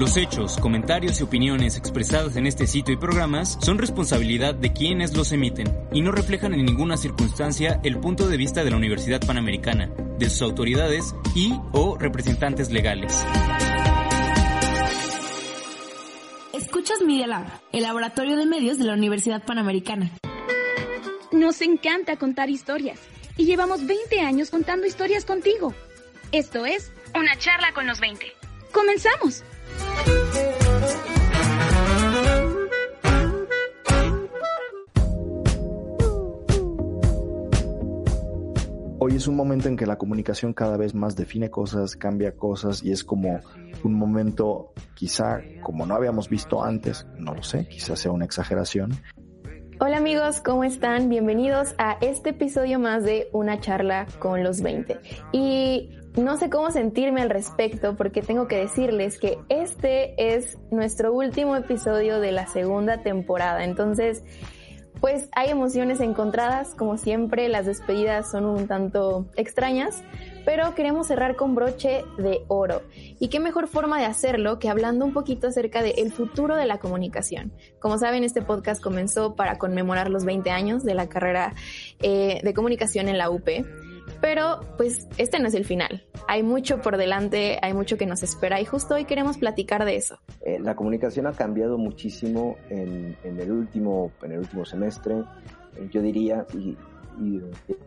Los hechos, comentarios y opiniones expresados en este sitio y programas son responsabilidad de quienes los emiten y no reflejan en ninguna circunstancia el punto de vista de la Universidad Panamericana, de sus autoridades y o representantes legales. Escuchas Media Lab, el laboratorio de medios de la Universidad Panamericana. Nos encanta contar historias y llevamos 20 años contando historias contigo. Esto es Una charla con los 20. ¡Comenzamos! Hoy es un momento en que la comunicación cada vez más define cosas, cambia cosas y es como un momento quizá como no habíamos visto antes, no lo sé, quizás sea una exageración. Hola amigos, ¿cómo están? Bienvenidos a este episodio más de Una charla con los 20. Y no sé cómo sentirme al respecto porque tengo que decirles que este es nuestro último episodio de la segunda temporada. Entonces, pues hay emociones encontradas, como siempre, las despedidas son un tanto extrañas, pero queremos cerrar con broche de oro. Y qué mejor forma de hacerlo que hablando un poquito acerca del futuro de la comunicación. Como saben, este podcast comenzó para conmemorar los 20 años de la carrera eh, de comunicación en la UP. Pero pues este no es el final. Hay mucho por delante, hay mucho que nos espera y justo hoy queremos platicar de eso. Eh, la comunicación ha cambiado muchísimo en, el, último, en el último semestre. Eh, yo diría, y,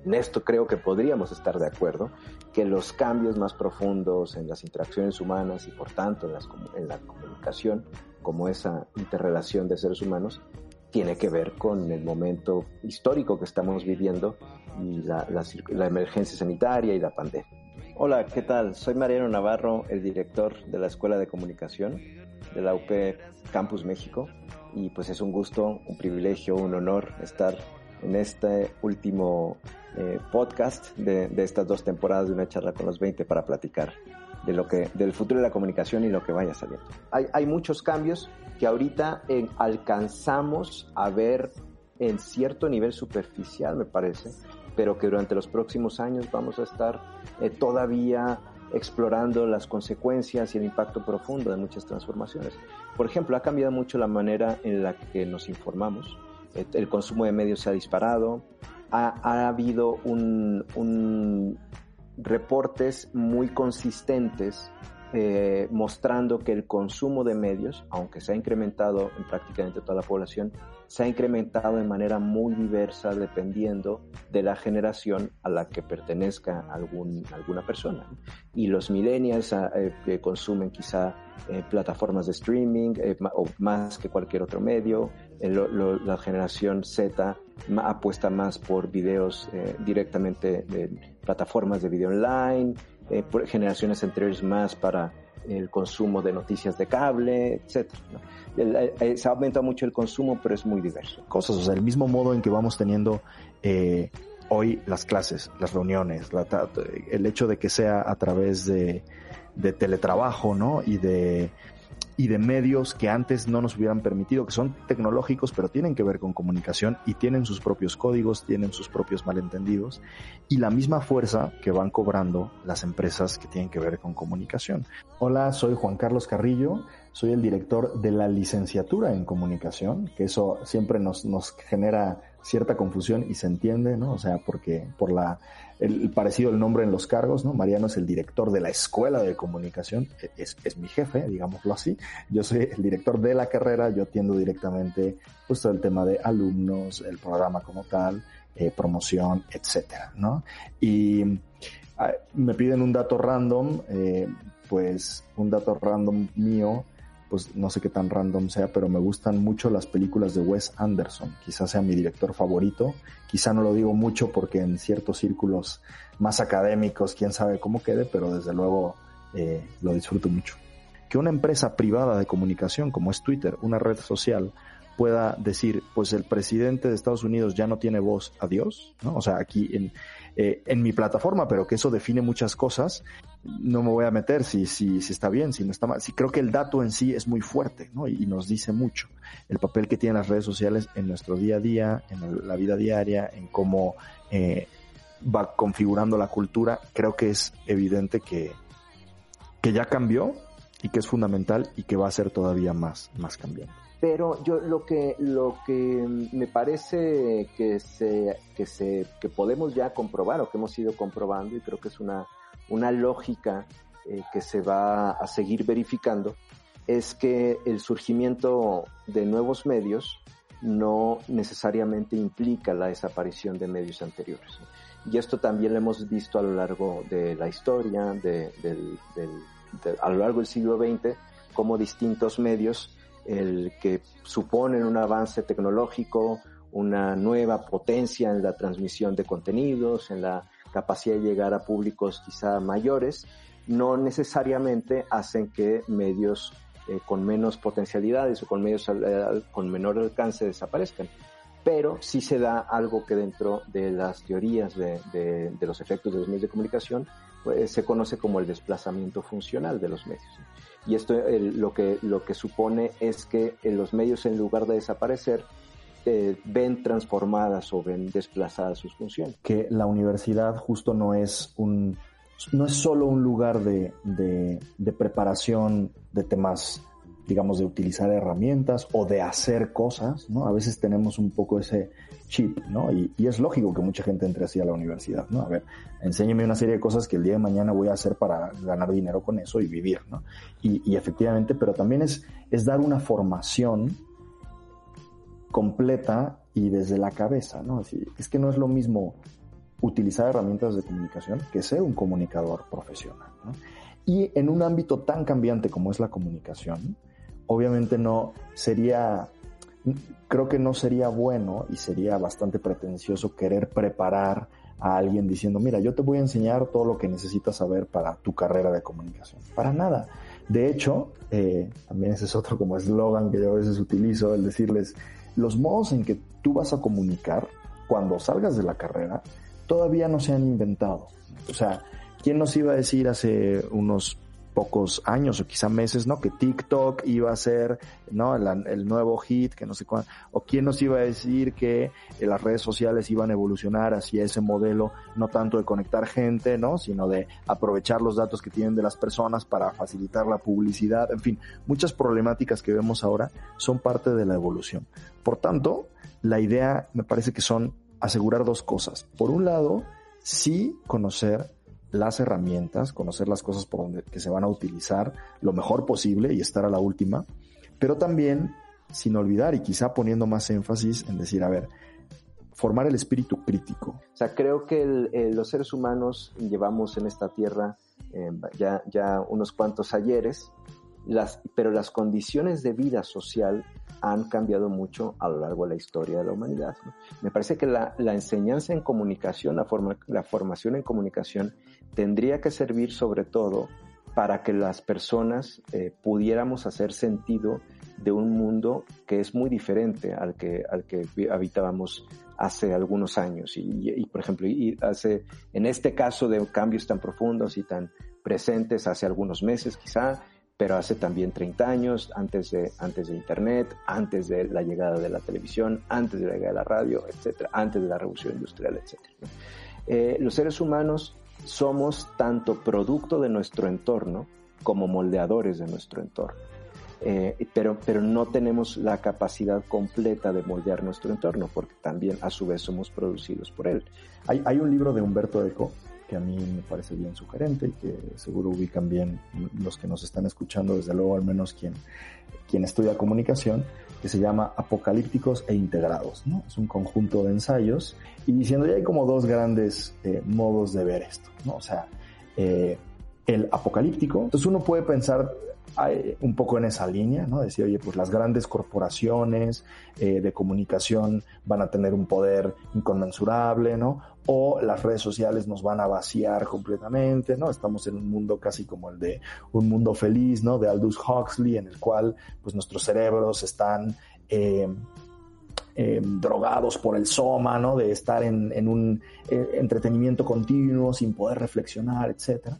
en esto creo que podríamos estar de acuerdo, que los cambios más profundos en las interacciones humanas y por tanto en, en la comunicación, como esa interrelación de seres humanos, tiene que ver con el momento histórico que estamos viviendo y la, emergencia sanitaria y la pandemia. Hola, ¿qué tal? Soy Mariano Navarro, el director de la Escuela de Comunicación de la UP Campus México y pues es un gusto, un privilegio, un honor estar en este último eh, podcast de, de, estas dos temporadas de una charla con los 20 para platicar de lo que, del futuro de la comunicación y lo que vaya saliendo. Hay, hay muchos cambios que ahorita en, alcanzamos a ver en cierto nivel superficial, me parece, pero que durante los próximos años vamos a estar eh, todavía explorando las consecuencias y el impacto profundo de muchas transformaciones. Por ejemplo, ha cambiado mucho la manera en la que nos informamos. El consumo de medios se ha disparado. Ha, ha habido un, un, reportes muy consistentes eh, mostrando que el consumo de medios, aunque se ha incrementado en prácticamente toda la población, se ha incrementado de manera muy diversa dependiendo de la generación a la que pertenezca algún, alguna persona. Y los millennials ah, eh, consumen quizá eh, plataformas de streaming o más que cualquier otro medio, la generación Z apuesta más por videos directamente de plataformas de video online, eh, generaciones anteriores más para el consumo de noticias de cable, etc. Eh, eh, se ha aumentado mucho el consumo, pero es muy diverso. Cosas, o sea, el mismo modo en que vamos teniendo hoy las clases, las reuniones, el hecho de que sea a través de, de teletrabajo, ¿no? Y de y de medios que antes no nos hubieran permitido, que son tecnológicos, pero tienen que ver con comunicación y tienen sus propios códigos, tienen sus propios malentendidos y la misma fuerza que van cobrando las empresas que tienen que ver con comunicación. Hola, soy Juan Carlos Carrillo, soy el director de la licenciatura en comunicación, que eso siempre nos, nos genera cierta confusión y se entiende, ¿no? O sea, porque por la el, parecido el nombre en los cargos, ¿no? Mariano es el director de la escuela de comunicación, e, es, es mi jefe, digámoslo así. Yo soy el director de la carrera, yo atiendo directamente pues todo el tema de alumnos, el programa como tal, eh, promoción, etcétera, ¿no? Y ah, me piden un dato random, eh, pues un dato random mío pues no sé qué tan random sea, pero me gustan mucho las películas de Wes Anderson. Quizás sea mi director favorito. Quizá no lo digo mucho porque en ciertos círculos más académicos, quién sabe cómo quede, pero desde luego eh, lo disfruto mucho. Que una empresa privada de comunicación como es Twitter, una red social, pueda decir, pues el presidente de Estados Unidos ya no tiene voz, adiós, ¿no? O sea, aquí en, eh, en mi plataforma, pero que eso define muchas cosas, no me voy a meter si, si, si está bien, si no está mal. Sí, creo que el dato en sí es muy fuerte, ¿no? Y, nos dice mucho el papel que tienen las redes sociales en nuestro día a día, en la vida diaria, en cómo eh, va configurando la cultura. Creo que es evidente que, que ya cambió y que es fundamental y que va a ser todavía más, más cambiante. Pero yo lo que, lo que me parece que se, que se, que podemos ya comprobar o que hemos ido comprobando y creo que es una, una lógica eh, que se va a seguir verificando es que el surgimiento de nuevos medios no necesariamente implica la desaparición de medios anteriores. Y esto también lo hemos visto a lo largo de la historia, de, a lo largo del siglo XX, como distintos medios el que suponen un avance tecnológico, una nueva potencia en la transmisión de contenidos, en la capacidad de llegar a públicos quizá mayores, no necesariamente hacen que medios eh, con menos potencialidades o con medios eh, con menor alcance desaparezcan. Pero sí se da algo que dentro de las teorías de, de, los efectos de los medios de comunicación pues, se conoce como el desplazamiento funcional de los medios. Y esto lo, que, lo que supone es que los medios en lugar de desaparecer, eh, ven transformadas o ven desplazadas sus funciones. Que la universidad justo no es un, no es solo un lugar de, de, de preparación de temas digamos, de utilizar herramientas o de hacer cosas, ¿no? A veces tenemos un poco ese chip, ¿no? Y, y, es lógico que mucha gente entre así a la universidad, ¿no? A ver, enséñeme una serie de cosas que el día de mañana voy a hacer para ganar dinero con eso y vivir, ¿no? Y, y efectivamente, pero también es, es dar una formación completa y desde la cabeza, ¿no? Es, que no es lo mismo utilizar herramientas de comunicación que ser un comunicador profesional. Y en un ámbito tan cambiante como es la comunicación, obviamente no sería, creo que no sería bueno y sería bastante pretencioso querer preparar a alguien diciendo, mira, yo te voy a enseñar todo lo que necesitas saber para tu carrera de comunicación. Para nada. De hecho, eh, también ese es otro como eslogan que yo a veces utilizo, el decirles, los modos en que tú vas a comunicar cuando salgas de la carrera todavía no se han inventado. O sea, ¿quién nos iba a decir hace unos pocos años o quizá meses, ¿no? Que TikTok iba a ser, ¿no? El, nuevo hit, que no sé cuándo, o quién nos iba a decir que eh, las redes sociales iban a evolucionar hacia ese modelo, no tanto de conectar gente, ¿no? Sino de aprovechar los datos que tienen de las personas para facilitar la publicidad, en fin, muchas problemáticas que vemos ahora son parte de la evolución. Por tanto, la idea me parece que son asegurar dos cosas. Por un lado, sí conocer las herramientas, conocer las cosas por donde que se van a utilizar lo mejor posible y estar a la última, pero también sin olvidar y quizá poniendo más énfasis en decir, a ver, formar el espíritu crítico. O sea, creo que los seres humanos llevamos en esta tierra eh, ya, ya unos cuantos ayeres, las, pero las condiciones de vida social han cambiado mucho a lo largo de la historia de la humanidad. Me parece que la, la, enseñanza en comunicación, la, forma, la formación en comunicación, tendría que servir sobre todo para que las personas eh, pudiéramos hacer sentido de un mundo que es muy diferente al que, al que habitábamos hace algunos años. Y, y, por ejemplo, y hace, en este caso de cambios tan profundos y tan presentes hace algunos meses quizá, pero hace también 30 años, antes de, antes de Internet, antes de la llegada de la televisión, antes de la llegada de la radio, etcétera, antes de la revolución industrial, etcétera. Eh, los seres humanos somos tanto producto de nuestro entorno como moldeadores de nuestro entorno. Eh, pero, pero no tenemos la capacidad completa de moldear nuestro entorno, porque también a su vez somos producidos por él. Hay, hay un libro de Humberto Eco a mí me parece bien sugerente y que seguro ubican bien los que nos están escuchando, desde luego al menos quien, quien estudia comunicación, que se llama Apocalípticos e Integrados. ¿no? Es un conjunto de ensayos y diciendo ya hay como dos grandes eh, modos de ver esto. ¿no? O sea, eh, el apocalíptico. Entonces uno puede pensar un poco en esa línea, ¿no? Decir, oye, pues las grandes corporaciones eh, de comunicación van a tener un poder inconmensurable, ¿no? O las redes sociales nos van a vaciar completamente, ¿no? Estamos en un mundo casi como el de un mundo feliz, ¿no? De Aldous Huxley, en el cual, pues nuestros cerebros están eh, eh, drogados por el soma, ¿no? De estar en, un entretenimiento continuo sin poder reflexionar, etcétera.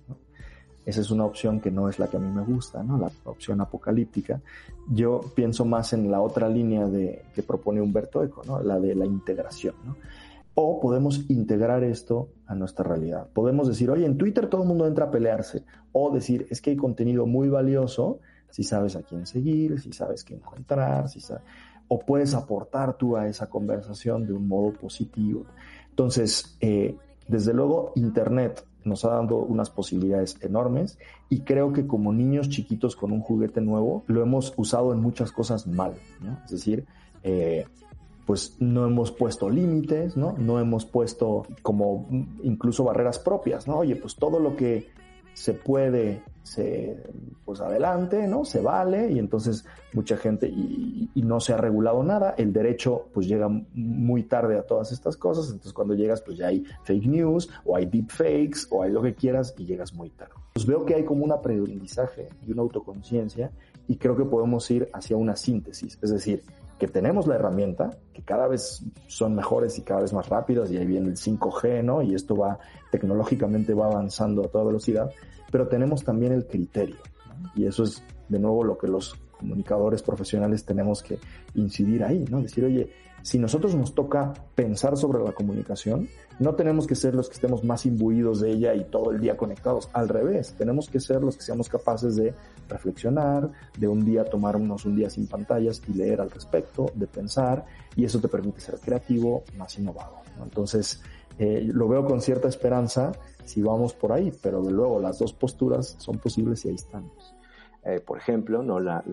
Esa es una opción que no es la que a mí me gusta, ¿no? La opción apocalíptica. Yo pienso más en la otra línea de, que propone Humberto Eco, ¿no? La de la integración, ¿no? O podemos integrar esto a nuestra realidad. Podemos decir, oye, en Twitter todo el mundo entra a pelearse. O decir, es que hay contenido muy valioso si sabes a quién seguir, si sabes qué encontrar, si o puedes aportar tú a esa conversación de un modo positivo. Entonces, eh, desde luego, Internet nos ha dado unas posibilidades enormes y creo que como niños chiquitos con un juguete nuevo lo hemos usado en muchas cosas mal, ¿no? Es decir, eh, pues no hemos puesto límites, ¿no? No hemos puesto como incluso barreras propias, ¿no? Oye, pues todo lo que se puede, se, pues adelante, ¿no? Se vale y entonces mucha gente y, no se ha regulado nada. El derecho pues llega muy tarde a todas estas cosas, entonces cuando llegas pues ya hay fake news o hay deep fakes o hay lo que quieras y llegas muy tarde. Pues veo que hay como un aprendizaje y una autoconciencia y creo que podemos ir hacia una síntesis, es decir, que tenemos la herramienta, que cada vez son mejores y cada vez más rápidas, y ahí viene el 5G, ¿no? Y esto va, tecnológicamente va avanzando a toda velocidad, pero tenemos también el criterio, Y eso es, de nuevo, lo que los comunicadores profesionales tenemos que incidir ahí, ¿no? Decir, oye, si nosotros nos toca pensar sobre la comunicación, no tenemos que ser los que estemos más imbuidos de ella y todo el día conectados. Al revés, tenemos que ser los que seamos capaces de reflexionar, de un día tomarnos un día sin pantallas y leer al respecto, de pensar, y eso te permite ser creativo, más innovado. Entonces, eh, lo veo con cierta esperanza si vamos por ahí, pero de luego las dos posturas son posibles y ahí estamos. Eh, por ejemplo, ¿no? La,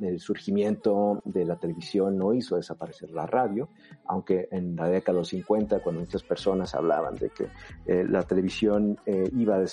el surgimiento de la televisión no hizo desaparecer la radio, aunque en la década de los 50, cuando muchas personas hablaban de que eh, la televisión eh, iba, a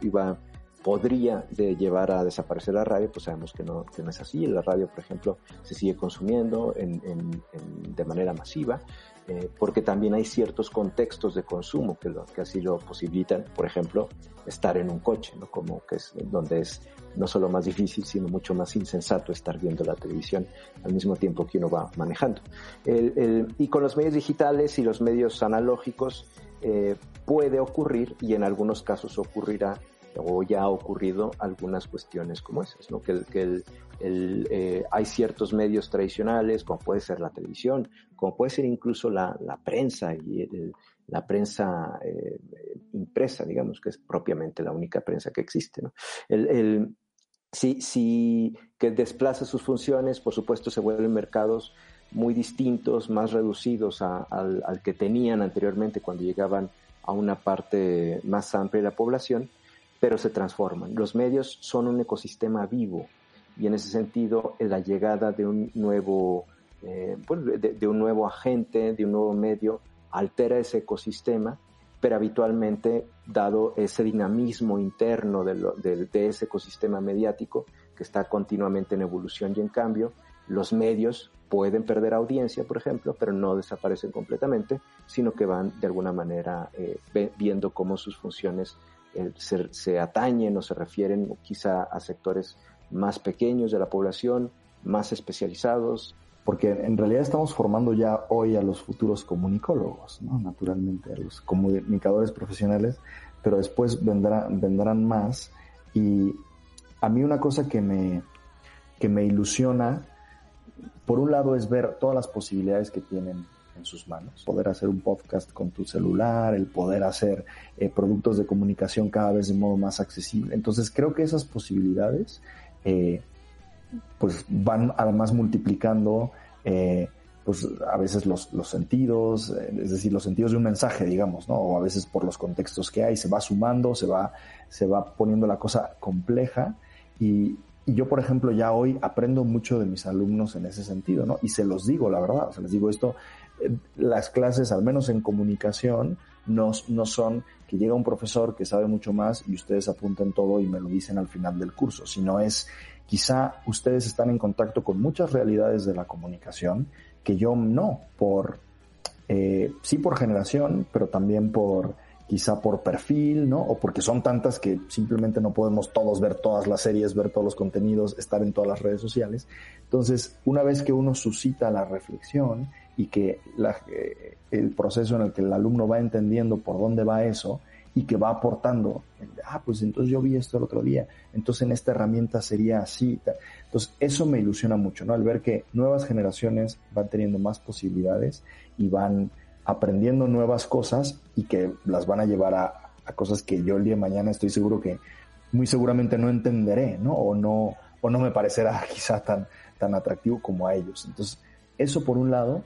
iba podría de llevar a desaparecer la radio, pues sabemos que no, no es así. La radio, por ejemplo, se sigue consumiendo en, en, de manera masiva, eh, porque también hay ciertos contextos de consumo que, lo, que así lo posibilitan. Por ejemplo, estar en un coche, ¿no? Como que es donde es no solo más difícil, sino mucho más insensato estar viendo la televisión al mismo tiempo que uno va manejando. El, y con los medios digitales y los medios analógicos eh, puede ocurrir, y en algunos casos ocurrirá, o ya ha ocurrido algunas cuestiones como esas, ¿no? Que, que el, eh, hay ciertos medios tradicionales, como puede ser la televisión, como puede ser incluso la, prensa y el, la prensa eh, impresa, digamos, que es propiamente la única prensa que existe, ¿no? El, si, si que desplaza sus funciones, por supuesto, se vuelven mercados muy distintos, más reducidos a, al que tenían anteriormente cuando llegaban a una parte más amplia de la población pero se transforman. Los medios son un ecosistema vivo y en ese sentido la llegada de un nuevo, eh, de, un nuevo agente, de un nuevo medio, altera ese ecosistema, pero habitualmente, dado ese dinamismo interno de, de ese ecosistema mediático que está continuamente en evolución y en cambio, los medios pueden perder audiencia, por ejemplo, pero no desaparecen completamente, sino que van de alguna manera eh, viendo cómo sus funciones eh, se, atañen o se refieren quizá a sectores más pequeños de la población, más especializados. Porque en realidad estamos formando ya hoy a los futuros comunicólogos, ¿no? naturalmente, a los comunicadores profesionales, pero después vendrán, vendrán más. Y a mí una cosa que me, que me ilusiona, por un lado, es ver todas las posibilidades que tienen en sus manos. Poder hacer un podcast con tu celular, el poder hacer eh, productos de comunicación cada vez de modo más accesible. Entonces creo que esas posibilidades eh, pues van además multiplicando eh, pues a veces los, los sentidos, es decir, los sentidos de un mensaje, digamos, ¿no? O a veces por los contextos que hay, se va sumando, se va, se va poniendo la cosa compleja y, yo, por ejemplo, ya hoy aprendo mucho de mis alumnos en ese sentido, ¿no? Y se los digo, la verdad, o sea, les digo esto, las clases, al menos en comunicación, no, no son que llega un profesor que sabe mucho más y ustedes apunten todo y me lo dicen al final del curso, sino es quizá ustedes están en contacto con muchas realidades de la comunicación que yo no, por, eh, sí por generación, pero también por quizá por perfil, ¿no? O porque son tantas que simplemente no podemos todos ver todas las series, ver todos los contenidos, estar en todas las redes sociales. Entonces, una vez que uno suscita la reflexión y que eh, el proceso en el que el alumno va entendiendo por dónde va eso y que va aportando, ah, pues entonces yo vi esto el otro día, entonces en esta herramienta sería así. Entonces, eso me ilusiona mucho, ¿no? Al ver que nuevas generaciones van teniendo más posibilidades y van aprendiendo nuevas cosas y que las van a llevar a, cosas que yo el día de mañana estoy seguro que muy seguramente no entenderé, ¿no? O no, o no me parecerá quizá tan, tan atractivo como a ellos. Entonces, eso por un lado,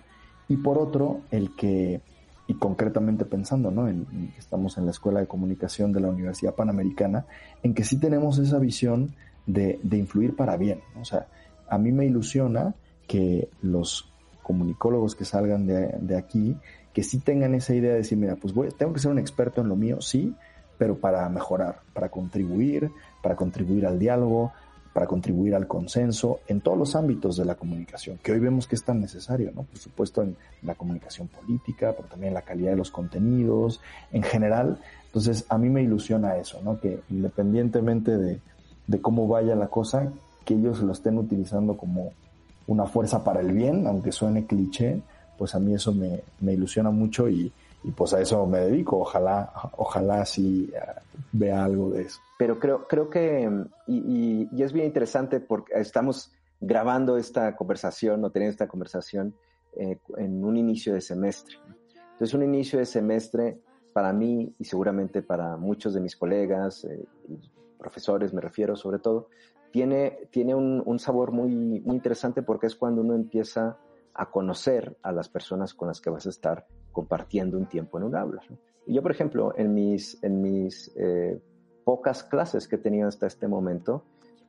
y por otro, el que, y concretamente pensando, ¿no? En, estamos en la Escuela de Comunicación de la Universidad Panamericana, en que sí tenemos esa visión de, de influir para bien, O sea, a mí me ilusiona que los comunicólogos que salgan de, de aquí que sí tengan esa idea de decir, mira, pues voy, tengo que ser un experto en lo mío, sí, pero para mejorar, para contribuir, para contribuir al diálogo, para contribuir al consenso en todos los ámbitos de la comunicación, que hoy vemos que es tan necesario, ¿no? Por supuesto en la comunicación política, pero también en la calidad de los contenidos, en general. Entonces, a mí me ilusiona eso, ¿no? Que independientemente de, de cómo vaya la cosa, que ellos lo estén utilizando como una fuerza para el bien, aunque suene cliché, pues a mí eso me, me ilusiona mucho y, y, pues a eso me dedico. Ojalá, ojalá sí eh, vea algo de eso. Pero creo, creo que, y, y, es bien interesante porque estamos grabando esta conversación o teniendo esta conversación eh, en un inicio de semestre. Entonces, un inicio de semestre para mí y seguramente para muchos de mis colegas, eh, profesores me refiero sobre todo, tiene, tiene un, un, sabor muy, muy interesante porque es cuando uno empieza a conocer a las personas con las que vas a estar compartiendo un tiempo en un aula. Y yo, por ejemplo, en mis, en mis eh, pocas clases que he tenido hasta este momento,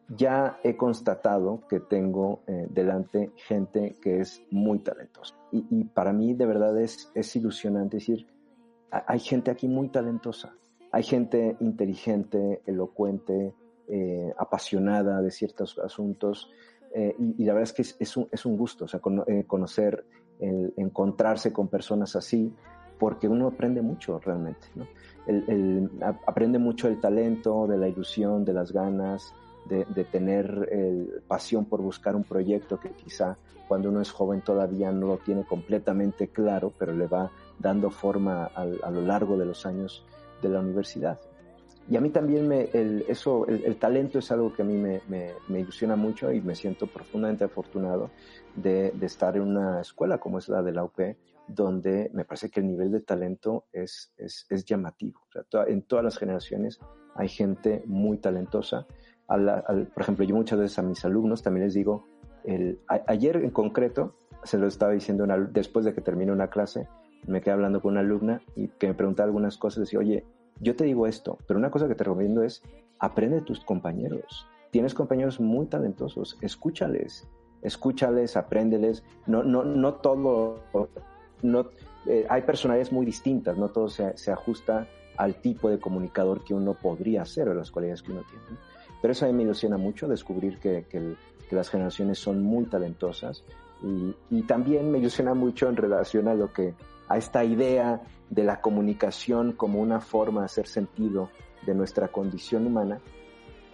ya he constatado que tengo eh, delante gente que es muy talentosa. Y, y, para mí de verdad es, es ilusionante decir, hay gente aquí muy talentosa, hay gente inteligente, elocuente, eh, apasionada de ciertos asuntos, eh, y, la verdad es que es, un, es un, gusto, o sea, eh, conocer, el, encontrarse con personas así, porque uno aprende mucho realmente, aprende mucho del talento, de la ilusión, de las ganas, de, tener pasión por buscar un proyecto que quizá cuando uno es joven todavía no lo tiene completamente claro, pero le va dando forma a, a lo largo de los años de la universidad. Y a mí también me, el, eso, el, talento es algo que a mí me, me, me, ilusiona mucho y me siento profundamente afortunado de, de, estar en una escuela como es la de la UP, donde me parece que el nivel de talento es, es, es llamativo. O sea, en todas las generaciones hay gente muy talentosa. Al, por ejemplo, yo muchas veces a mis alumnos también les digo, el, ayer en concreto, se lo estaba diciendo una, después de que terminé una clase, me quedé hablando con una alumna y que me preguntaba algunas cosas, decía, oye, yo te digo esto, pero una cosa que te recomiendo es aprende de tus compañeros. Tienes compañeros muy talentosos, escúchales, escúchales, apréndeles. No, no, no todo, no, eh, hay personalidades muy distintas, no todo se, se, ajusta al tipo de comunicador que uno podría ser o las cualidades que uno tiene. Pero eso a mí me ilusiona mucho descubrir que, que, las generaciones son muy talentosas y, y también me ilusiona mucho en relación a lo que a esta idea de la comunicación como una forma de hacer sentido de nuestra condición humana,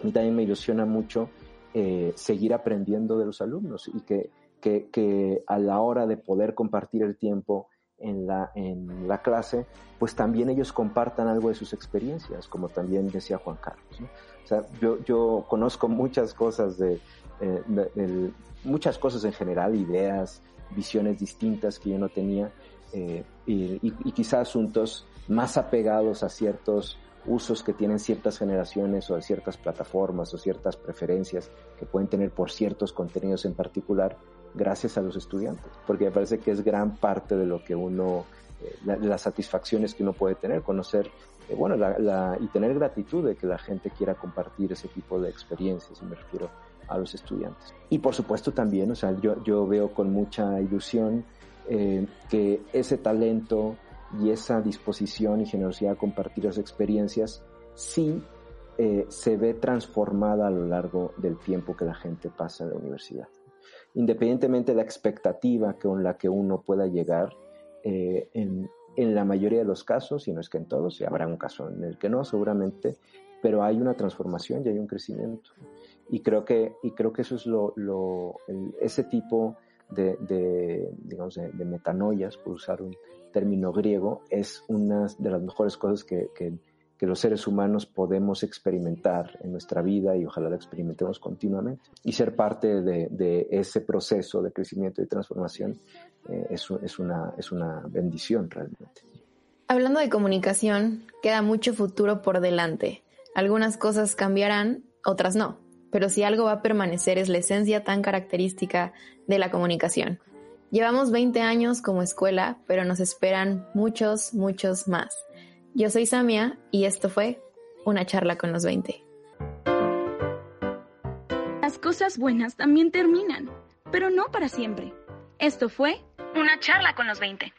a mí también me ilusiona mucho eh, seguir aprendiendo de los alumnos y que, que, que, a la hora de poder compartir el tiempo en la, en la clase, pues también ellos compartan algo de sus experiencias, como también decía Juan Carlos. O sea, yo, yo conozco muchas cosas de, eh, de, muchas cosas en general, ideas, visiones distintas que yo no tenía, eh, y, y, quizá asuntos más apegados a ciertos usos que tienen ciertas generaciones o ciertas plataformas o ciertas preferencias que pueden tener por ciertos contenidos en particular gracias a los estudiantes, porque me parece que es gran parte de lo que uno, eh, la, las satisfacciones que uno puede tener, conocer, eh, bueno, la, la, y tener gratitud de que la gente quiera compartir ese tipo de experiencias, y me refiero a los estudiantes. Y por supuesto también, o sea, yo, yo veo con mucha ilusión eh, que ese talento y esa disposición y generosidad a compartir las experiencias sí eh, se ve transformada a lo largo del tiempo que la gente pasa en la universidad. Independientemente de la expectativa con la que uno pueda llegar, eh, en, en la mayoría de los casos, y no es que en todos, y habrá un caso en el que no, seguramente, pero hay una transformación y hay un crecimiento. Y creo que, y creo que eso es lo, lo ese tipo de, de digamos, de, metanoias, por usar un término griego, es una de las mejores cosas que, que, que, los seres humanos podemos experimentar en nuestra vida y ojalá la experimentemos continuamente. Y ser parte de, de ese proceso de crecimiento y transformación eh, es, es, una, es una bendición realmente. Hablando de comunicación, queda mucho futuro por delante. Algunas cosas cambiarán, otras no. Pero si algo va a permanecer es la esencia tan característica de la comunicación. Llevamos 20 años como escuela, pero nos esperan muchos, muchos más. Yo soy Samia y esto fue una charla con los 20. Las cosas buenas también terminan, pero no para siempre. Esto fue una charla con los 20.